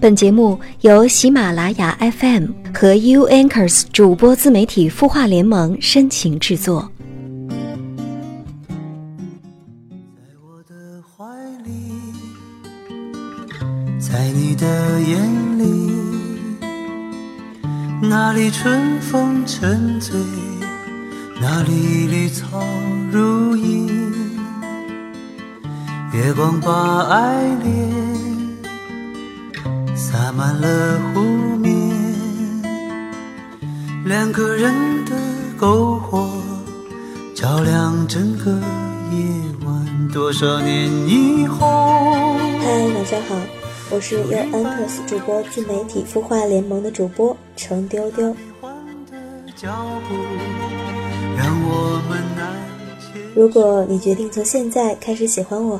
本节目由喜马拉雅 FM 和 U Anchors 主播自媒体孵化联盟深情制作。在我的怀里，在你的眼里，那里春风沉醉，那里绿草如茵，月光把爱恋。洒满了湖面，两个人的篝火照亮整个夜晚。多少年以后，嗨，晚上好，我是 U Anchors 主播自媒体孵化联盟的主播程丢丢。如果你决定从现在开始喜欢我，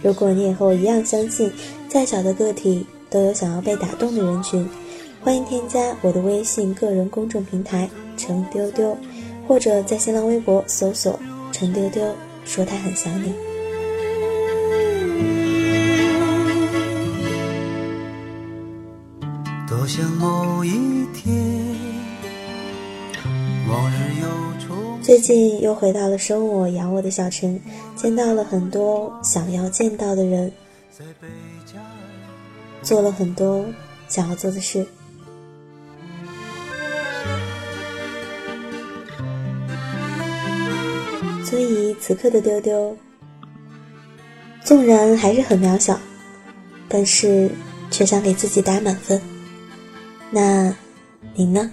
如果你也和我一样相信，再小的个体。都有想要被打动的人群，欢迎添加我的微信个人公众平台程丢丢，或者在新浪微博搜索程丢丢，说他很想你。多想某一天，往日又重。最近又回到了生我养我的小城，见到了很多想要见到的人。做了很多想要做的事，所以此刻的丢丢，纵然还是很渺小，但是却想给自己打满分。那，你呢？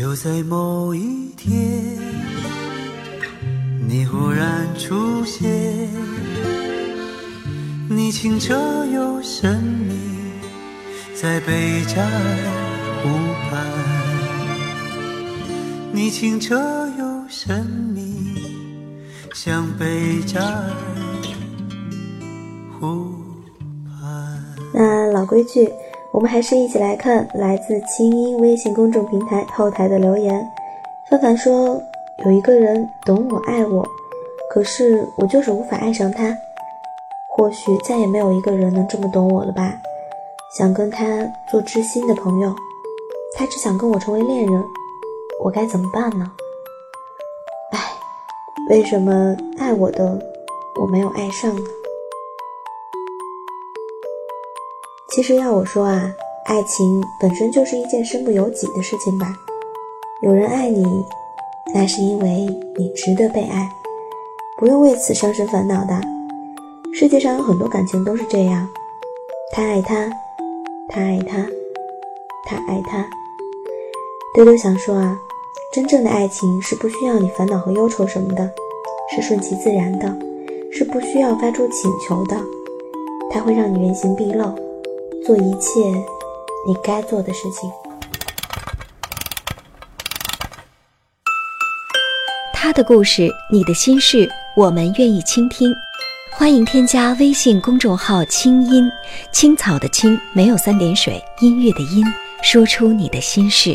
就在某一天。你忽然出现，你清澈又神秘，在贝加尔湖畔。你清澈又神秘，像贝加尔湖畔。那老规矩，我们还是一起来看来自清音微信公众平台后台的留言。范范说。有一个人懂我爱我，可是我就是无法爱上他。或许再也没有一个人能这么懂我了吧？想跟他做知心的朋友，他只想跟我成为恋人，我该怎么办呢？唉，为什么爱我的我没有爱上呢？其实要我说啊，爱情本身就是一件身不由己的事情吧。有人爱你。那是因为你值得被爱，不用为此伤神烦恼的。世界上有很多感情都是这样，他爱他，他爱他，他爱他。丢丢想说啊，真正的爱情是不需要你烦恼和忧愁什么的，是顺其自然的，是不需要发出请求的。它会让你原形毕露，做一切你该做的事情。他的故事，你的心事，我们愿意倾听。欢迎添加微信公众号“清音青草”的青没有三点水，音乐的音，说出你的心事。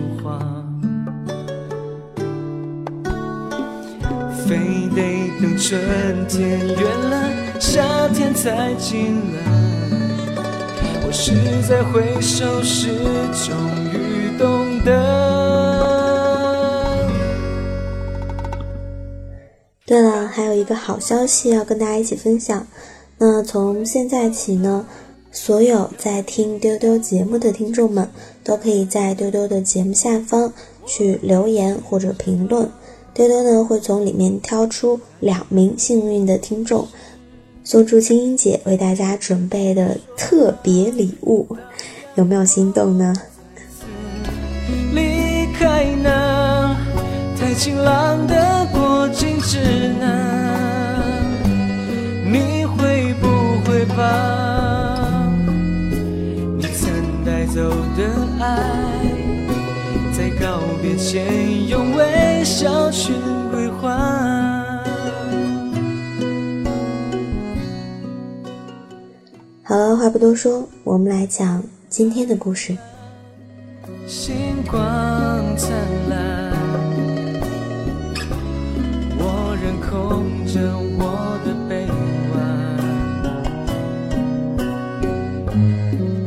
非得等春天远了，夏天才进来。我是在回首时终于懂得。对了，还有一个好消息要跟大家一起分享。那从现在起呢，所有在听丢丢节目的听众们，都可以在丢丢的节目下方去留言或者评论，多多呢会从里面挑出两名幸运的听众，送出青音姐为大家准备的特别礼物，有没有心动呢？离开那太晴朗的过境之南，你会不会把你曾带走的爱，在告别前用微笑去归还？好了，话不多说，我们来讲今天的故事。星光灿烂，我仍空着我的臂弯。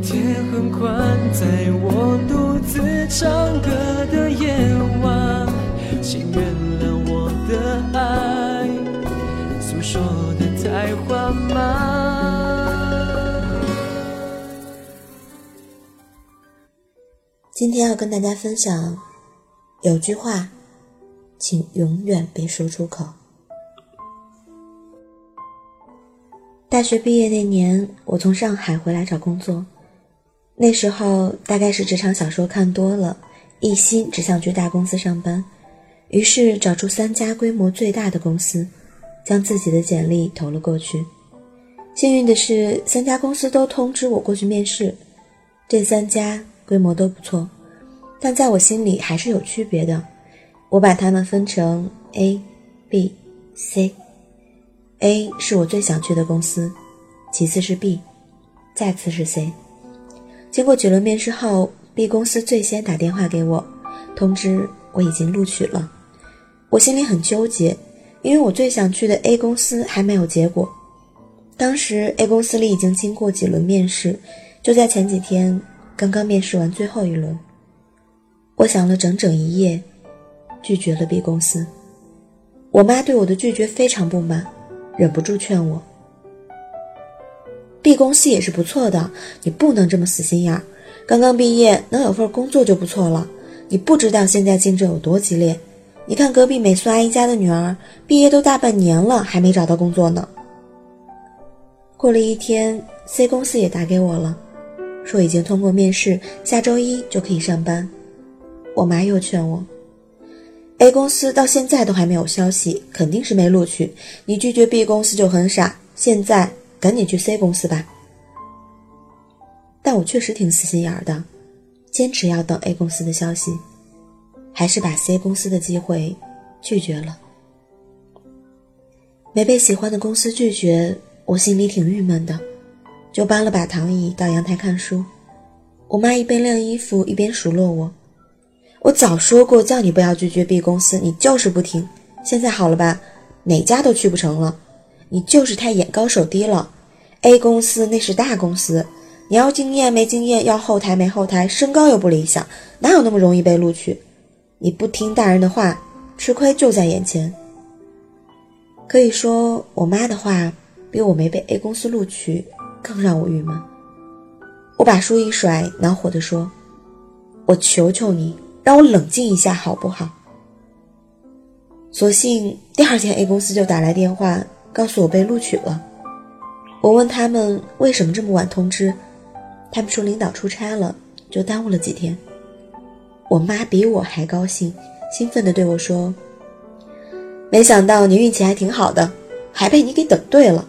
天很宽，在我独自唱歌，请原谅我的爱，诉说的太缓慢。今天要跟大家分享，有句话，请永远别说出口。大学毕业那年，我从上海回来找工作，那时候大概是职场小说看多了，一心只想去大公司上班，于是找出三家规模最大的公司，将自己的简历投了过去。幸运的是，三家公司都通知我过去面试，这三家。规模都不错，但在我心里还是有区别的。我把它们分成 A、B、C。A 是我最想去的公司，其次是 B，再次是 C。经过几轮面试后，B 公司最先打电话给我，通知我已经录取了。我心里很纠结，因为我最想去的 A 公司还没有结果。当时 A 公司里已经经过几轮面试，就在前几天。刚刚面试完最后一轮，我想了整整一夜，拒绝了 B 公司。我妈对我的拒绝非常不满，忍不住劝我：“B 公司也是不错的，你不能这么死心眼儿。刚刚毕业能有份工作就不错了。你不知道现在竞争有多激烈。你看隔壁美素阿姨家的女儿，毕业都大半年了，还没找到工作呢。”过了一天，C 公司也打给我了。说已经通过面试，下周一就可以上班。我妈又劝我，A 公司到现在都还没有消息，肯定是没录取。你拒绝 B 公司就很傻，现在赶紧去 C 公司吧。但我确实挺死心眼儿的，坚持要等 A 公司的消息，还是把 C 公司的机会拒绝了。没被喜欢的公司拒绝，我心里挺郁闷的。就搬了把躺椅到阳台看书，我妈一边晾衣服一边数落我：“我早说过叫你不要拒绝 B 公司，你就是不听。现在好了吧？哪家都去不成了，你就是太眼高手低了。A 公司那是大公司，你要经验没经验，要后台没后台，身高又不理想，哪有那么容易被录取？你不听大人的话，吃亏就在眼前。可以说，我妈的话比我没被 A 公司录取。”更让我郁闷。我把书一甩，恼火地说：“我求求你，让我冷静一下好不好？”所幸第二天 A 公司就打来电话，告诉我被录取了。我问他们为什么这么晚通知，他们说领导出差了，就耽误了几天。我妈比我还高兴，兴奋地对我说：“没想到你运气还挺好的，还被你给等对了。”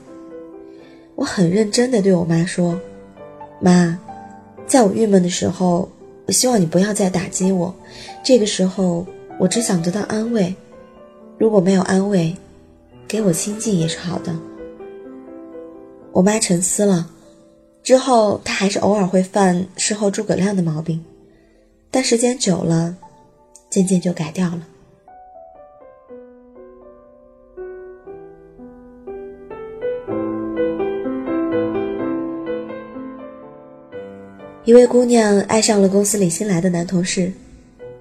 我很认真地对我妈说：“妈，在我郁闷的时候，我希望你不要再打击我。这个时候，我只想得到安慰。如果没有安慰，给我亲近也是好的。”我妈沉思了，之后，她还是偶尔会犯事后诸葛亮的毛病，但时间久了，渐渐就改掉了。一位姑娘爱上了公司里新来的男同事，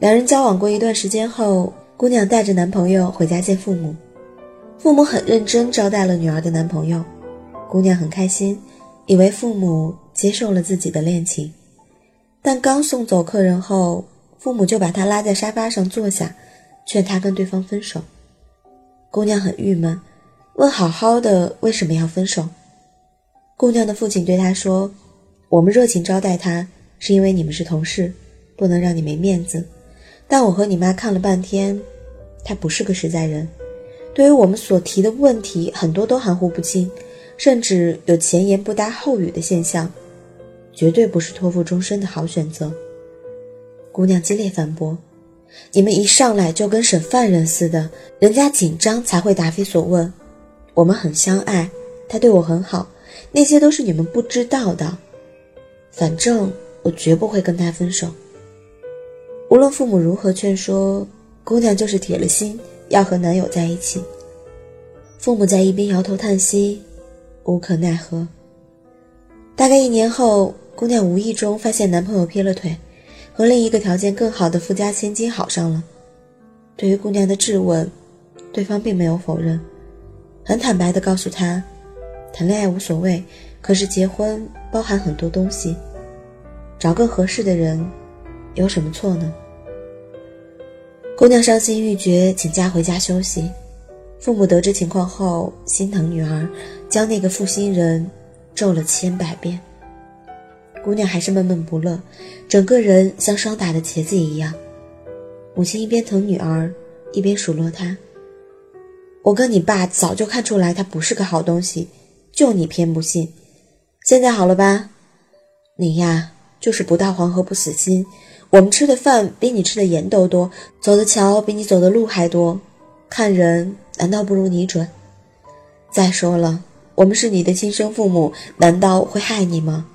两人交往过一段时间后，姑娘带着男朋友回家见父母，父母很认真招待了女儿的男朋友，姑娘很开心。以为父母接受了自己的恋情，但刚送走客人后，父母就把她拉在沙发上坐下，劝她跟对方分手。姑娘很郁闷，问好好的为什么要分手？姑娘的父亲对她说：“我们热情招待他，是因为你们是同事，不能让你没面子。但我和你妈看了半天，他不是个实在人，对于我们所提的问题，很多都含糊不清。”甚至有前言不搭后语的现象，绝对不是托付终身的好选择。姑娘激烈反驳：“你们一上来就跟审犯人似的，人家紧张才会答非所问。我们很相爱，他对我很好，那些都是你们不知道的。反正我绝不会跟他分手。无论父母如何劝说，姑娘就是铁了心要和男友在一起。父母在一边摇头叹息。”无可奈何。大概一年后，姑娘无意中发现男朋友劈了腿，和另一个条件更好的富家千金好上了。对于姑娘的质问，对方并没有否认，很坦白地告诉她，谈恋爱无所谓，可是结婚包含很多东西，找更合适的人，有什么错呢？姑娘伤心欲绝，请假回家休息。父母得知情况后，心疼女儿，将那个负心人咒了千百遍。姑娘还是闷闷不乐，整个人像霜打的茄子一样。母亲一边疼女儿，一边数落她：“我跟你爸早就看出来他不是个好东西，就你偏不信。现在好了吧？你呀，就是不到黄河不死心。我们吃的饭比你吃的盐都多，走的桥比你走的路还多，看人。”难道不如你准？再说了，我们是你的亲生父母，难道会害你吗？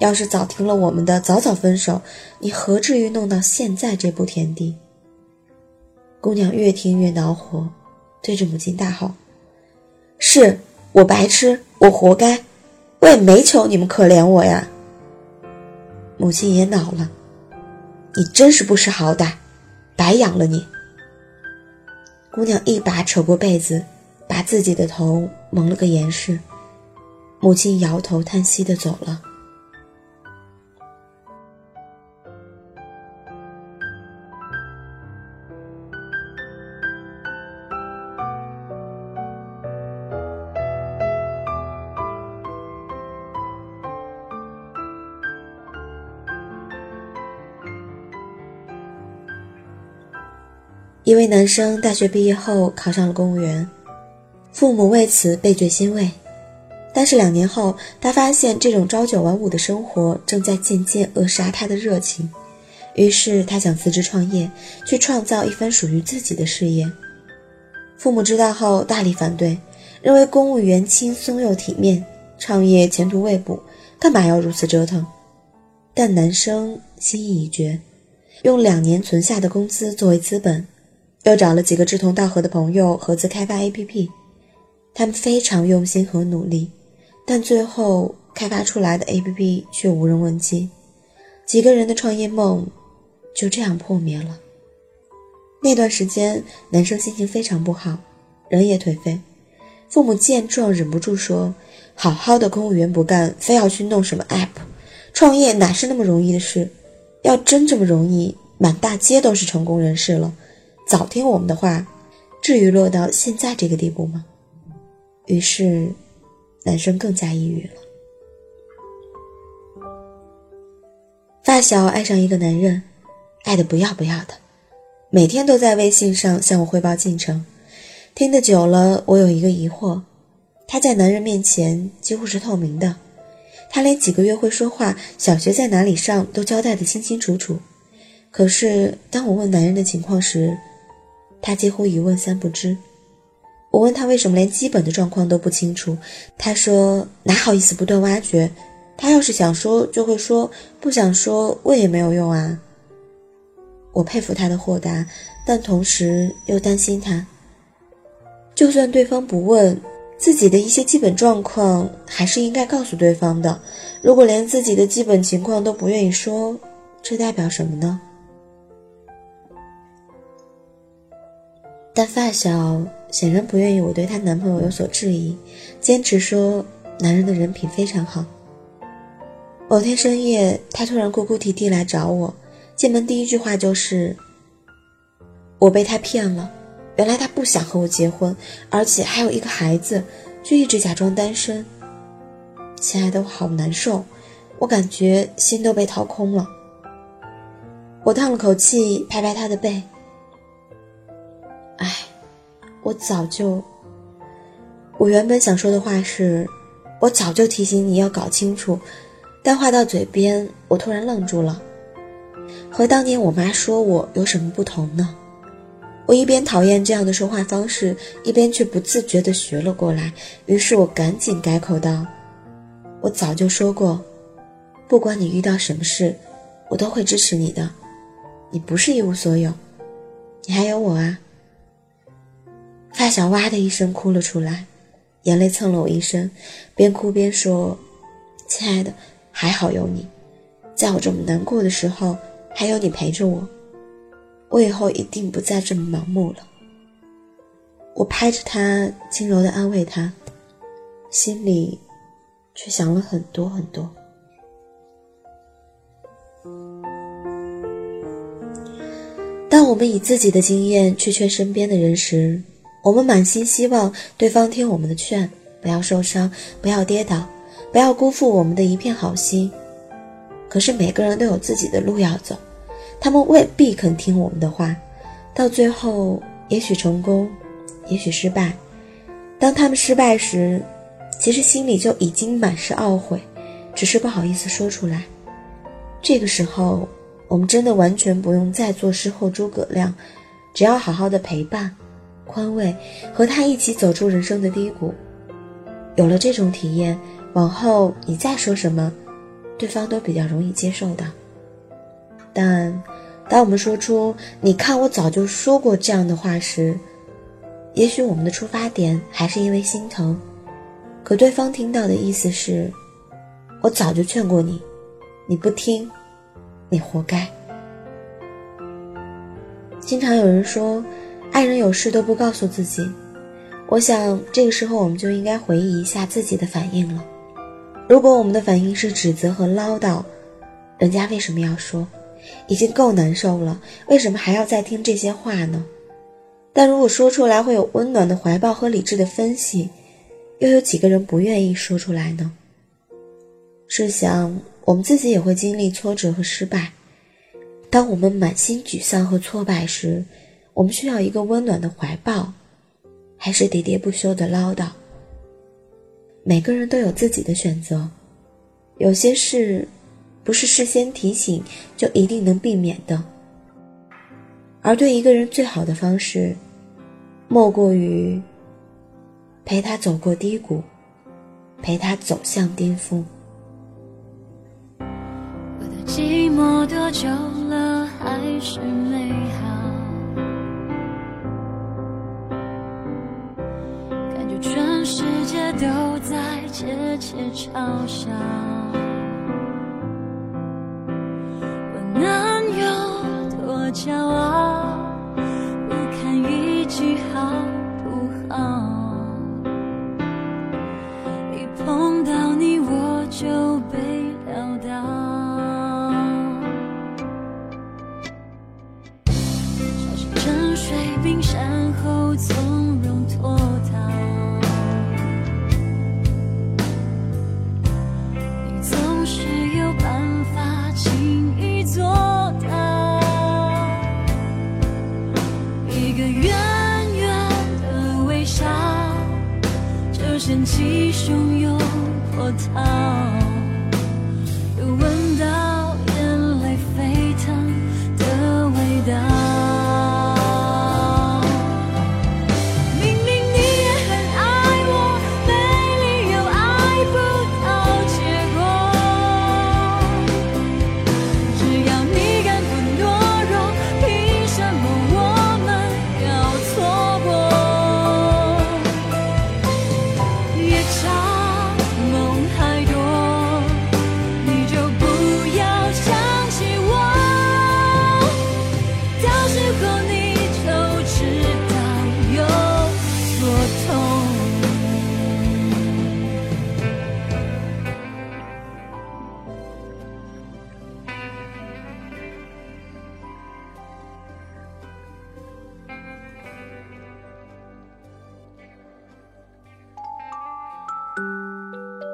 要是早听了我们的，早早分手，你何至于弄到现在这步田地？姑娘越听越恼火，对着母亲大吼：“是我白痴，我活该，我也没求你们可怜我呀！”母亲也恼了：“你真是不识好歹，白养了你。”姑娘一把扯过被子，把自己的头蒙了个严实。母亲摇头叹息的走了。一位男生大学毕业后考上了公务员，父母为此倍觉欣慰。但是两年后，他发现这种朝九晚五的生活正在渐渐扼杀他的热情，于是他想辞职创业，去创造一番属于自己的事业。父母知道后大力反对，认为公务员轻松又体面，创业前途未卜，干嘛要如此折腾？但男生心意已决，用两年存下的工资作为资本。又找了几个志同道合的朋友合资开发 APP，他们非常用心和努力，但最后开发出来的 APP 却无人问津，几个人的创业梦就这样破灭了。那段时间，男生心情非常不好，人也颓废。父母见状忍不住说：“好好的公务员不干，非要去弄什么 App，创业哪是那么容易的事？要真这么容易，满大街都是成功人士了。”早听我们的话，至于落到现在这个地步吗？于是，男生更加抑郁了。发小爱上一个男人，爱的不要不要的，每天都在微信上向我汇报进程。听得久了，我有一个疑惑：他在男人面前几乎是透明的，他连几个月会说话、小学在哪里上都交代的清清楚楚。可是当我问男人的情况时，他几乎一问三不知。我问他为什么连基本的状况都不清楚，他说哪好意思不断挖掘，他要是想说就会说，不想说问也没有用啊。我佩服他的豁达，但同时又担心他。就算对方不问，自己的一些基本状况还是应该告诉对方的。如果连自己的基本情况都不愿意说，这代表什么呢？但发小显然不愿意我对她男朋友有所质疑，坚持说男人的人品非常好。某天深夜，他突然哭哭啼啼来找我。进门第一句话就是：“我被他骗了，原来他不想和我结婚，而且还有一个孩子，却一直假装单身。”亲爱的，我好难受，我感觉心都被掏空了。我叹了口气，拍拍他的背：“哎，我早就……我原本想说的话是，我早就提醒你要搞清楚，但话到嘴边，我突然愣住了。”和当年我妈说我有什么不同呢？我一边讨厌这样的说话方式，一边却不自觉地学了过来。于是我赶紧改口道：“我早就说过，不管你遇到什么事，我都会支持你的。你不是一无所有，你还有我啊！”发小哇的一声哭了出来，眼泪蹭了我一身，边哭边说：“亲爱的，还好有你，在我这么难过的时候。”还有你陪着我，我以后一定不再这么盲目了。我拍着他，轻柔的安慰他，心里却想了很多很多。当我们以自己的经验去劝身边的人时，我们满心希望对方听我们的劝，不要受伤，不要跌倒，不要辜负我们的一片好心。可是每个人都有自己的路要走，他们未必肯听我们的话，到最后也许成功，也许失败。当他们失败时，其实心里就已经满是懊悔，只是不好意思说出来。这个时候，我们真的完全不用再做事后诸葛亮，只要好好的陪伴、宽慰，和他一起走出人生的低谷。有了这种体验，往后你再说什么。对方都比较容易接受的，但当我们说出“你看，我早就说过”这样的话时，也许我们的出发点还是因为心疼，可对方听到的意思是：“我早就劝过你，你不听，你活该。”经常有人说，爱人有事都不告诉自己，我想这个时候我们就应该回忆一下自己的反应了。如果我们的反应是指责和唠叨，人家为什么要说？已经够难受了，为什么还要再听这些话呢？但如果说出来会有温暖的怀抱和理智的分析，又有几个人不愿意说出来呢？试想，我们自己也会经历挫折和失败。当我们满心沮丧和挫败时，我们需要一个温暖的怀抱，还是喋喋不休的唠叨？每个人都有自己的选择，有些事不是事先提醒就一定能避免的。而对一个人最好的方式，莫过于陪他走过低谷，陪他走向巅峰。我的寂寞多久了，还是美好？全世界都在窃窃嘲笑，我能有多骄傲？